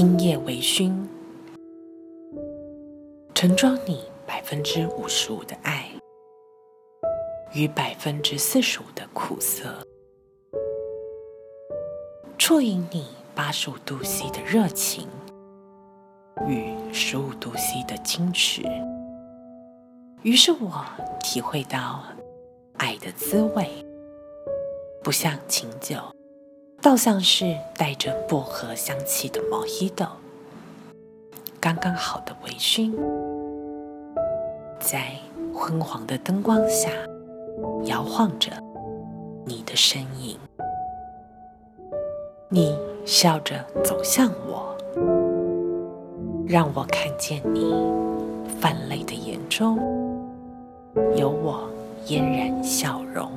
今夜微醺，盛装你百分之五十五的爱与百分之四十五的苦涩，啜饮你八十五度 C 的热情与十五度 C 的矜持。于是我体会到爱的滋味，不像琴酒，倒像是带着薄荷香气的毛衣豆，刚刚好的微醺，在昏黄的灯光下摇晃着你的身影。你笑着走向我，让我看见你泛泪的眼中。有我嫣然笑容。